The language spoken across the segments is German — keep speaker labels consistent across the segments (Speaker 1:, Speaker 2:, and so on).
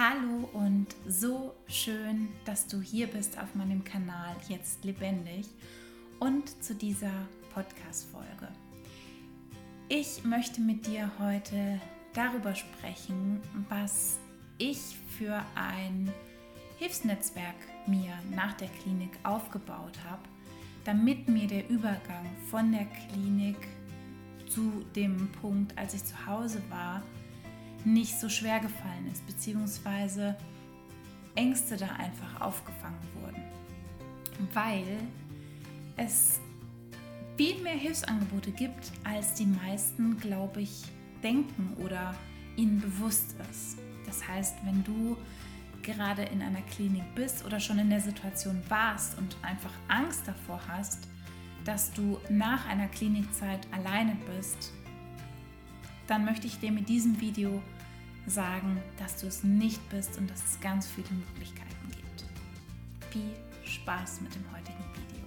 Speaker 1: Hallo und so schön, dass du hier bist auf meinem Kanal jetzt lebendig und zu dieser Podcast-Folge. Ich möchte mit dir heute darüber sprechen, was ich für ein Hilfsnetzwerk mir nach der Klinik aufgebaut habe, damit mir der Übergang von der Klinik zu dem Punkt, als ich zu Hause war, nicht so schwer gefallen ist, beziehungsweise Ängste da einfach aufgefangen wurden. Weil es viel mehr Hilfsangebote gibt, als die meisten, glaube ich, denken oder ihnen bewusst ist. Das heißt, wenn du gerade in einer Klinik bist oder schon in der Situation warst und einfach Angst davor hast, dass du nach einer Klinikzeit alleine bist, dann möchte ich dir mit diesem Video sagen, dass du es nicht bist und dass es ganz viele Möglichkeiten gibt. Viel Spaß mit dem heutigen Video.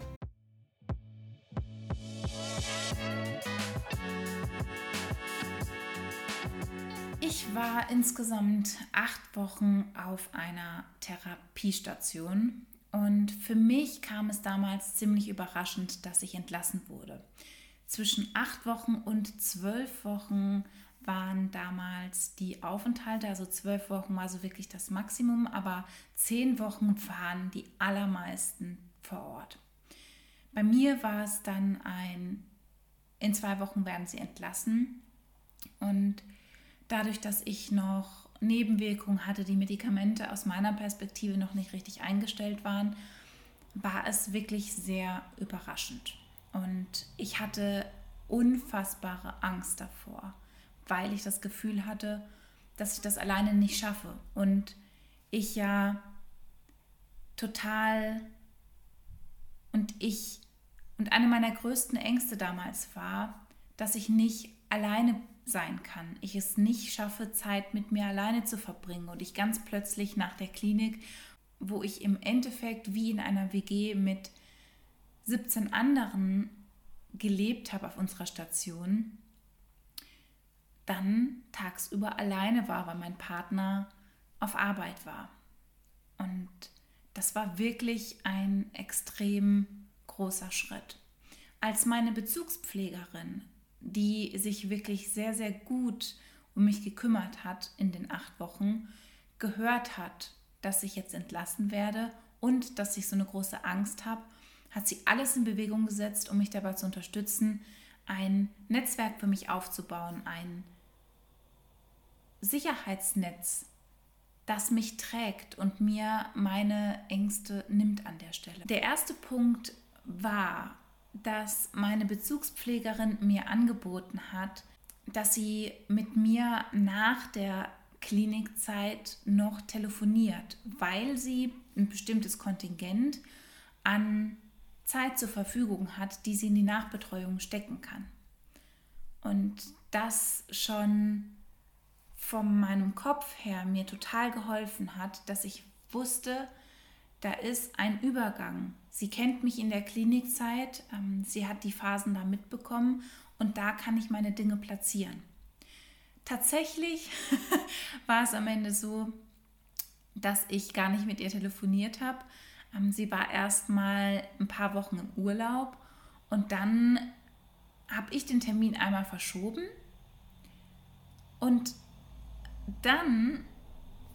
Speaker 1: Ich war insgesamt acht Wochen auf einer Therapiestation und für mich kam es damals ziemlich überraschend, dass ich entlassen wurde. Zwischen acht Wochen und zwölf Wochen waren damals die Aufenthalte, also zwölf Wochen war so wirklich das Maximum, aber zehn Wochen waren die allermeisten vor Ort. Bei mir war es dann ein, in zwei Wochen werden sie entlassen und dadurch, dass ich noch Nebenwirkungen hatte, die Medikamente aus meiner Perspektive noch nicht richtig eingestellt waren, war es wirklich sehr überraschend. Und ich hatte unfassbare Angst davor weil ich das Gefühl hatte, dass ich das alleine nicht schaffe. Und ich ja total und ich und eine meiner größten Ängste damals war, dass ich nicht alleine sein kann. Ich es nicht schaffe, Zeit mit mir alleine zu verbringen und ich ganz plötzlich nach der Klinik, wo ich im Endeffekt wie in einer WG mit 17 anderen gelebt habe auf unserer Station, dann tagsüber alleine war, weil mein Partner auf Arbeit war. Und das war wirklich ein extrem großer Schritt. Als meine Bezugspflegerin, die sich wirklich sehr, sehr gut um mich gekümmert hat in den acht Wochen, gehört hat, dass ich jetzt entlassen werde und dass ich so eine große Angst habe, hat sie alles in Bewegung gesetzt, um mich dabei zu unterstützen, ein Netzwerk für mich aufzubauen, ein Sicherheitsnetz, das mich trägt und mir meine Ängste nimmt an der Stelle. Der erste Punkt war, dass meine Bezugspflegerin mir angeboten hat, dass sie mit mir nach der Klinikzeit noch telefoniert, weil sie ein bestimmtes Kontingent an Zeit zur Verfügung hat, die sie in die Nachbetreuung stecken kann. Und das schon von meinem Kopf her mir total geholfen hat, dass ich wusste, da ist ein Übergang. Sie kennt mich in der Klinikzeit, ähm, sie hat die Phasen da mitbekommen und da kann ich meine Dinge platzieren. Tatsächlich war es am Ende so, dass ich gar nicht mit ihr telefoniert habe. Ähm, sie war erst mal ein paar Wochen im Urlaub und dann habe ich den Termin einmal verschoben und dann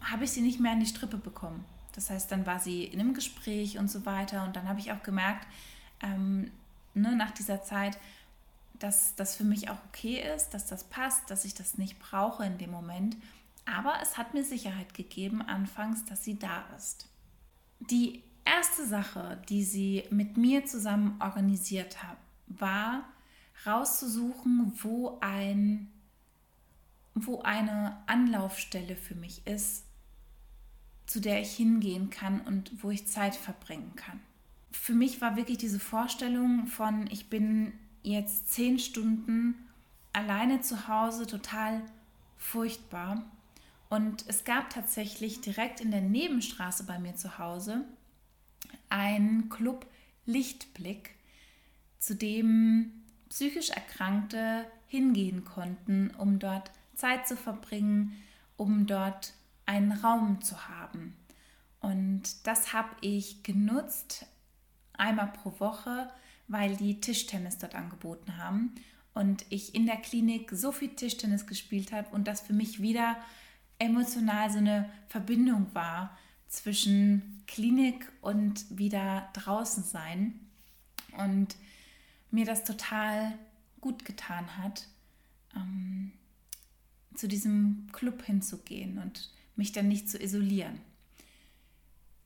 Speaker 1: habe ich sie nicht mehr an die Strippe bekommen. Das heißt, dann war sie in einem Gespräch und so weiter. Und dann habe ich auch gemerkt, ähm, ne, nach dieser Zeit, dass das für mich auch okay ist, dass das passt, dass ich das nicht brauche in dem Moment. Aber es hat mir Sicherheit gegeben anfangs, dass sie da ist. Die erste Sache, die sie mit mir zusammen organisiert hat, war rauszusuchen, wo ein wo eine Anlaufstelle für mich ist, zu der ich hingehen kann und wo ich Zeit verbringen kann. Für mich war wirklich diese Vorstellung von, ich bin jetzt zehn Stunden alleine zu Hause total furchtbar. Und es gab tatsächlich direkt in der Nebenstraße bei mir zu Hause einen Club Lichtblick, zu dem psychisch Erkrankte hingehen konnten, um dort Zeit zu verbringen, um dort einen Raum zu haben. Und das habe ich genutzt, einmal pro Woche, weil die Tischtennis dort angeboten haben und ich in der Klinik so viel Tischtennis gespielt habe und das für mich wieder emotional so eine Verbindung war zwischen Klinik und wieder draußen sein und mir das total gut getan hat, ähm, zu diesem Club hinzugehen und mich dann nicht zu isolieren.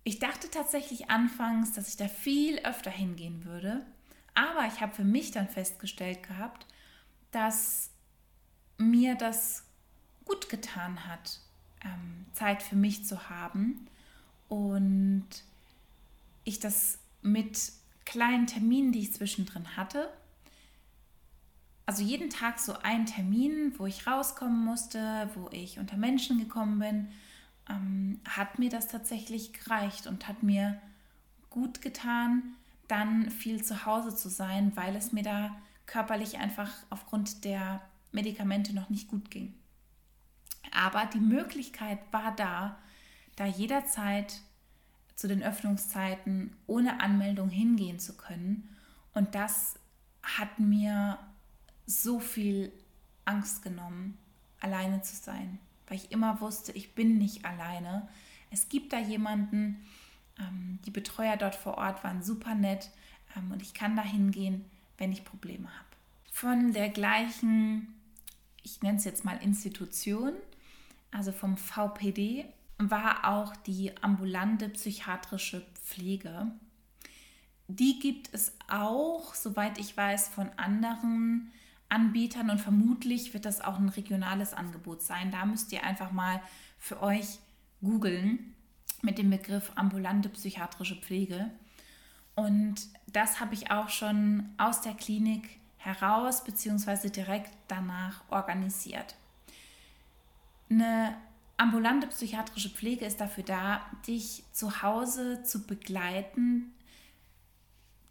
Speaker 1: Ich dachte tatsächlich anfangs, dass ich da viel öfter hingehen würde, aber ich habe für mich dann festgestellt gehabt, dass mir das gut getan hat, ähm, Zeit für mich zu haben und ich das mit kleinen Terminen, die ich zwischendrin hatte, also jeden Tag so ein Termin, wo ich rauskommen musste, wo ich unter Menschen gekommen bin, ähm, hat mir das tatsächlich gereicht und hat mir gut getan, dann viel zu Hause zu sein, weil es mir da körperlich einfach aufgrund der Medikamente noch nicht gut ging. Aber die Möglichkeit war da, da jederzeit zu den Öffnungszeiten ohne Anmeldung hingehen zu können. Und das hat mir so viel Angst genommen, alleine zu sein, weil ich immer wusste, ich bin nicht alleine. Es gibt da jemanden, ähm, die Betreuer dort vor Ort waren super nett ähm, und ich kann da hingehen, wenn ich Probleme habe. Von der gleichen, ich nenne es jetzt mal Institution, also vom VPD, war auch die ambulante psychiatrische Pflege. Die gibt es auch, soweit ich weiß, von anderen Anbietern und vermutlich wird das auch ein regionales Angebot sein. Da müsst ihr einfach mal für euch googeln mit dem Begriff ambulante psychiatrische Pflege. Und das habe ich auch schon aus der Klinik heraus bzw. direkt danach organisiert. Eine ambulante psychiatrische Pflege ist dafür da, dich zu Hause zu begleiten,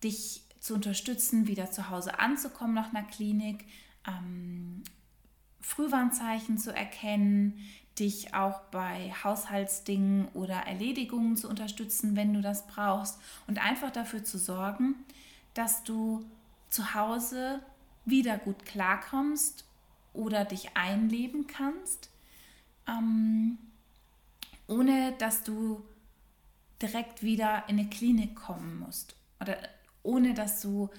Speaker 1: dich zu unterstützen, wieder zu Hause anzukommen nach einer Klinik, ähm, Frühwarnzeichen zu erkennen, dich auch bei Haushaltsdingen oder Erledigungen zu unterstützen, wenn du das brauchst. Und einfach dafür zu sorgen, dass du zu Hause wieder gut klarkommst oder dich einleben kannst, ähm, ohne dass du direkt wieder in eine Klinik kommen musst oder ohne dass du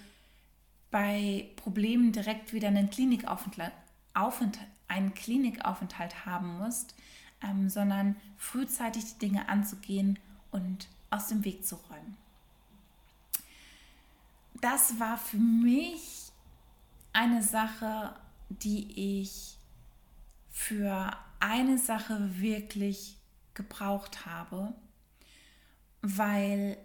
Speaker 1: bei Problemen direkt wieder einen Klinikaufenthalt, Aufenthalt, einen Klinikaufenthalt haben musst, ähm, sondern frühzeitig die Dinge anzugehen und aus dem Weg zu räumen. Das war für mich eine Sache, die ich für eine Sache wirklich gebraucht habe, weil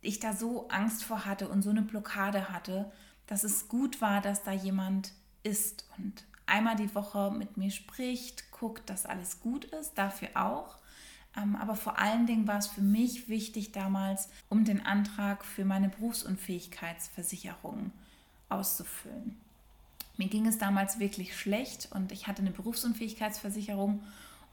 Speaker 1: ich da so Angst vor hatte und so eine Blockade hatte, dass es gut war, dass da jemand ist und einmal die Woche mit mir spricht, guckt, dass alles gut ist, dafür auch. Ähm, aber vor allen Dingen war es für mich wichtig damals, um den Antrag für meine Berufsunfähigkeitsversicherung auszufüllen. Mir ging es damals wirklich schlecht und ich hatte eine Berufsunfähigkeitsversicherung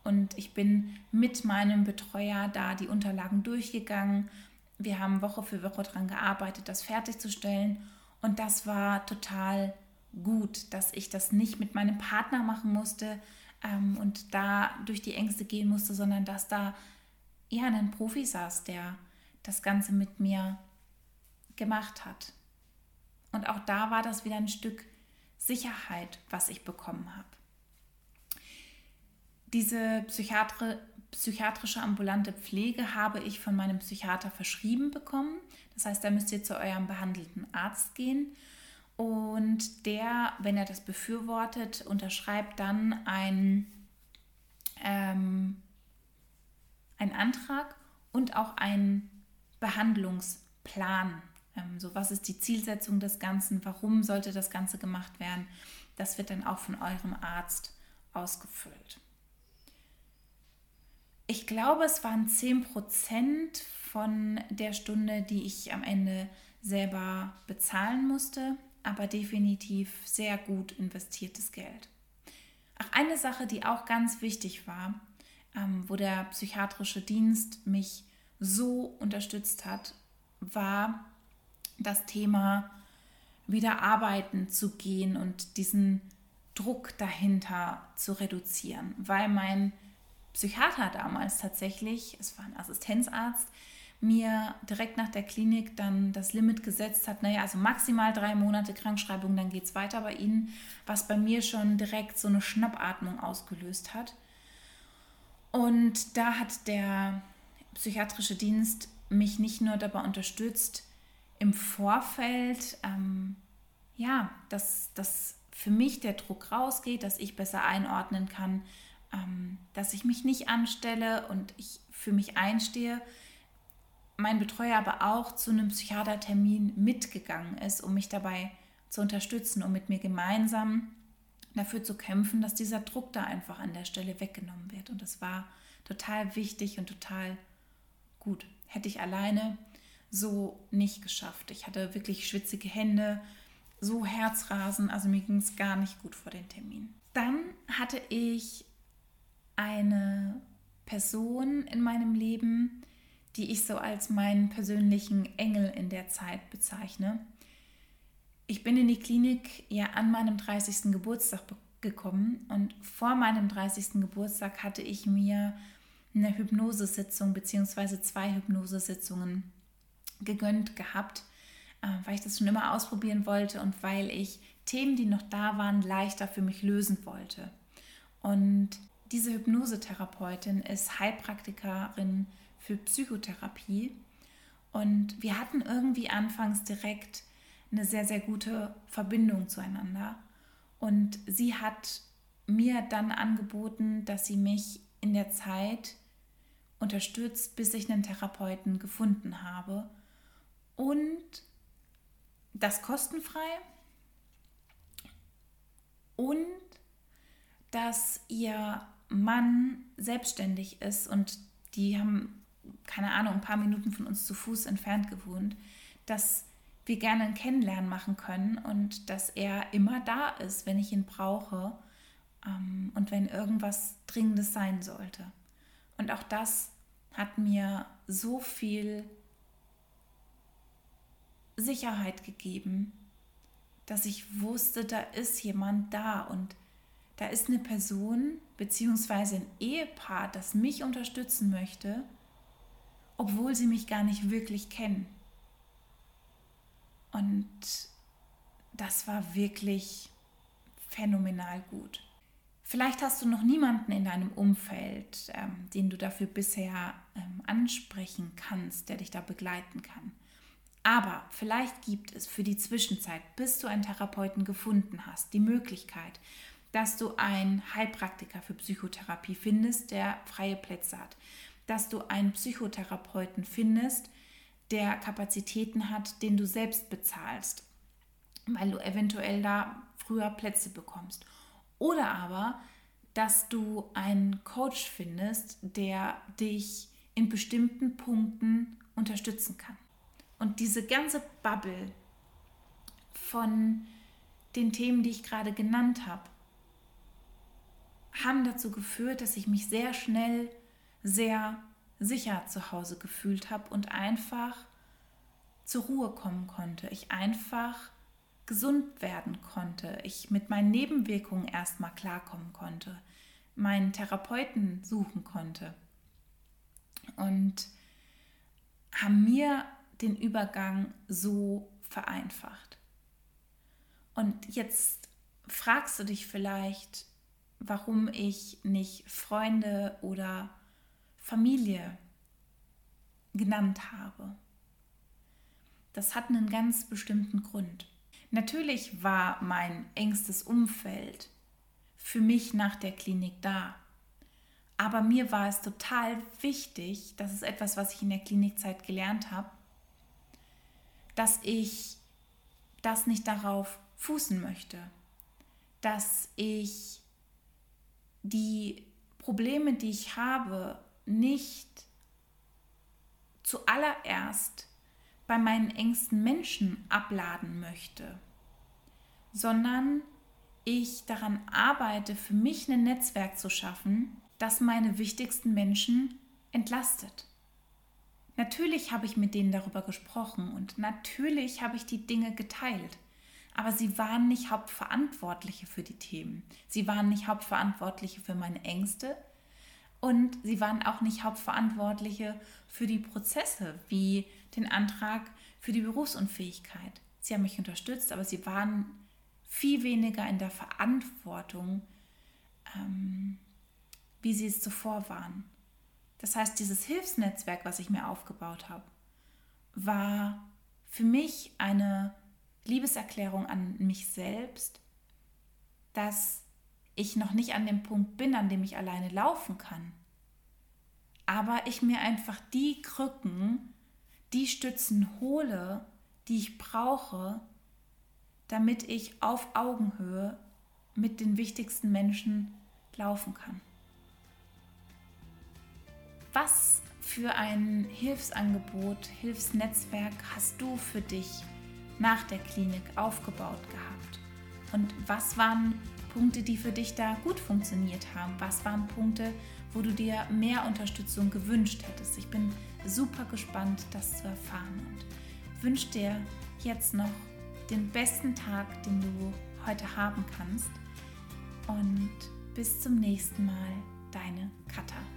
Speaker 1: und ich bin mit meinem Betreuer da die Unterlagen durchgegangen wir haben Woche für Woche daran gearbeitet, das fertigzustellen. Und das war total gut, dass ich das nicht mit meinem Partner machen musste ähm, und da durch die Ängste gehen musste, sondern dass da ja ein Profi saß, der das Ganze mit mir gemacht hat. Und auch da war das wieder ein Stück Sicherheit, was ich bekommen habe. Diese Psychiatrie, psychiatrische ambulante Pflege habe ich von meinem Psychiater verschrieben bekommen. Das heißt, da müsst ihr zu eurem behandelten Arzt gehen. Und der, wenn er das befürwortet, unterschreibt dann ein, ähm, einen Antrag und auch einen Behandlungsplan. Ähm, so, was ist die Zielsetzung des Ganzen? Warum sollte das Ganze gemacht werden? Das wird dann auch von eurem Arzt ausgefüllt ich glaube, es waren 10% von der Stunde, die ich am Ende selber bezahlen musste, aber definitiv sehr gut investiertes Geld. Ach, eine Sache, die auch ganz wichtig war, ähm, wo der psychiatrische Dienst mich so unterstützt hat, war das Thema wieder arbeiten zu gehen und diesen Druck dahinter zu reduzieren, weil mein Psychiater damals tatsächlich, es war ein Assistenzarzt, mir direkt nach der Klinik dann das Limit gesetzt hat, naja, also maximal drei Monate Krankschreibung, dann geht es weiter bei Ihnen, was bei mir schon direkt so eine Schnappatmung ausgelöst hat. Und da hat der psychiatrische Dienst mich nicht nur dabei unterstützt, im Vorfeld, ähm, ja, dass, dass für mich der Druck rausgeht, dass ich besser einordnen kann, ähm, dass ich mich nicht anstelle und ich für mich einstehe. Mein Betreuer aber auch zu einem Psychiatertermin mitgegangen ist, um mich dabei zu unterstützen, um mit mir gemeinsam dafür zu kämpfen, dass dieser Druck da einfach an der Stelle weggenommen wird. Und das war total wichtig und total gut. Hätte ich alleine so nicht geschafft. Ich hatte wirklich schwitzige Hände, so Herzrasen, also mir ging es gar nicht gut vor den Termin. Dann hatte ich eine Person in meinem Leben, die ich so als meinen persönlichen Engel in der Zeit bezeichne. Ich bin in die Klinik ja an meinem 30. Geburtstag gekommen und vor meinem 30. Geburtstag hatte ich mir eine Hypnosesitzung bzw. zwei Hypnosesitzungen gegönnt gehabt, äh, weil ich das schon immer ausprobieren wollte und weil ich Themen, die noch da waren, leichter für mich lösen wollte. Und diese Hypnosetherapeutin ist Heilpraktikerin für Psychotherapie und wir hatten irgendwie anfangs direkt eine sehr, sehr gute Verbindung zueinander. Und sie hat mir dann angeboten, dass sie mich in der Zeit unterstützt, bis ich einen Therapeuten gefunden habe. Und das kostenfrei. Und dass ihr Mann selbstständig ist und die haben, keine Ahnung, ein paar Minuten von uns zu Fuß entfernt gewohnt, dass wir gerne ein Kennenlernen machen können und dass er immer da ist, wenn ich ihn brauche ähm, und wenn irgendwas Dringendes sein sollte. Und auch das hat mir so viel Sicherheit gegeben, dass ich wusste, da ist jemand da und da ist eine Person bzw. ein Ehepaar, das mich unterstützen möchte, obwohl sie mich gar nicht wirklich kennen. Und das war wirklich phänomenal gut. Vielleicht hast du noch niemanden in deinem Umfeld, ähm, den du dafür bisher ähm, ansprechen kannst, der dich da begleiten kann. Aber vielleicht gibt es für die Zwischenzeit, bis du einen Therapeuten gefunden hast, die Möglichkeit, dass du einen Heilpraktiker für Psychotherapie findest, der freie Plätze hat, dass du einen Psychotherapeuten findest, der Kapazitäten hat, den du selbst bezahlst, weil du eventuell da früher Plätze bekommst oder aber, dass du einen Coach findest, der dich in bestimmten Punkten unterstützen kann. Und diese ganze Bubble von den Themen, die ich gerade genannt habe, haben dazu geführt, dass ich mich sehr schnell sehr sicher zu Hause gefühlt habe und einfach zur Ruhe kommen konnte. Ich einfach gesund werden konnte, ich mit meinen Nebenwirkungen erstmal klarkommen konnte, meinen Therapeuten suchen konnte. Und haben mir den Übergang so vereinfacht. Und jetzt fragst du dich vielleicht, warum ich nicht Freunde oder Familie genannt habe. Das hat einen ganz bestimmten Grund. Natürlich war mein engstes Umfeld für mich nach der Klinik da. Aber mir war es total wichtig, das ist etwas, was ich in der Klinikzeit gelernt habe, dass ich das nicht darauf fußen möchte, dass ich die Probleme, die ich habe, nicht zuallererst bei meinen engsten Menschen abladen möchte, sondern ich daran arbeite, für mich ein Netzwerk zu schaffen, das meine wichtigsten Menschen entlastet. Natürlich habe ich mit denen darüber gesprochen und natürlich habe ich die Dinge geteilt. Aber sie waren nicht Hauptverantwortliche für die Themen. Sie waren nicht Hauptverantwortliche für meine Ängste und sie waren auch nicht Hauptverantwortliche für die Prozesse wie den Antrag für die Berufsunfähigkeit. Sie haben mich unterstützt, aber sie waren viel weniger in der Verantwortung, ähm, wie sie es zuvor waren. Das heißt, dieses Hilfsnetzwerk, was ich mir aufgebaut habe, war für mich eine Liebeserklärung an mich selbst, dass ich noch nicht an dem Punkt bin, an dem ich alleine laufen kann. Aber ich mir einfach die Krücken, die Stützen hole, die ich brauche, damit ich auf Augenhöhe mit den wichtigsten Menschen laufen kann. Was für ein Hilfsangebot, Hilfsnetzwerk hast du für dich nach der Klinik aufgebaut gehabt? Und was waren Punkte, die für dich da gut funktioniert haben? Was waren Punkte, wo du dir mehr Unterstützung gewünscht hättest? Ich bin super gespannt, das zu erfahren und wünsche dir jetzt noch den besten Tag, den du heute haben kannst. Und bis zum nächsten Mal, deine Katha.